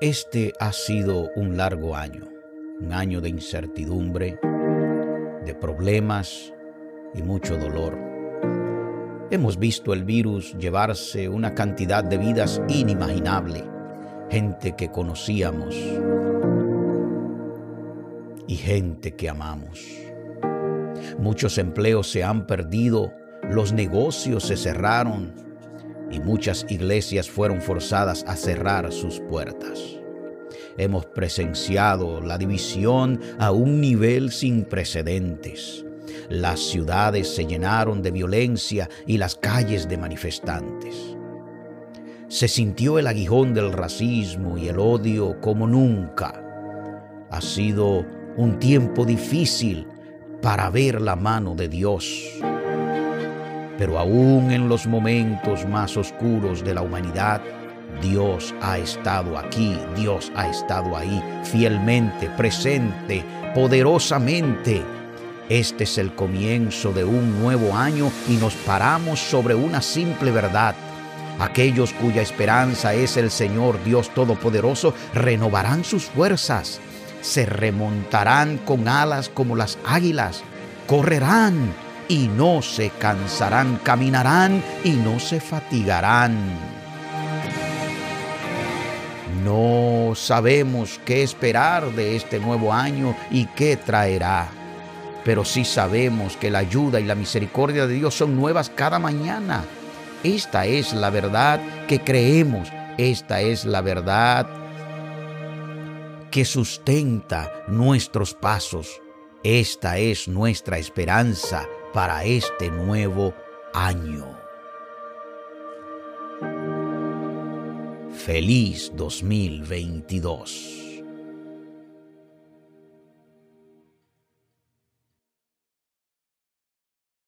Este ha sido un largo año, un año de incertidumbre, de problemas y mucho dolor. Hemos visto el virus llevarse una cantidad de vidas inimaginable, gente que conocíamos y gente que amamos. Muchos empleos se han perdido, los negocios se cerraron y muchas iglesias fueron forzadas a cerrar sus puertas. Hemos presenciado la división a un nivel sin precedentes. Las ciudades se llenaron de violencia y las calles de manifestantes. Se sintió el aguijón del racismo y el odio como nunca. Ha sido un tiempo difícil para ver la mano de Dios. Pero aún en los momentos más oscuros de la humanidad, Dios ha estado aquí, Dios ha estado ahí, fielmente, presente, poderosamente. Este es el comienzo de un nuevo año y nos paramos sobre una simple verdad. Aquellos cuya esperanza es el Señor Dios Todopoderoso renovarán sus fuerzas se remontarán con alas como las águilas, correrán y no se cansarán, caminarán y no se fatigarán. No sabemos qué esperar de este nuevo año y qué traerá, pero sí sabemos que la ayuda y la misericordia de Dios son nuevas cada mañana. Esta es la verdad que creemos, esta es la verdad que sustenta nuestros pasos. Esta es nuestra esperanza para este nuevo año. Feliz 2022.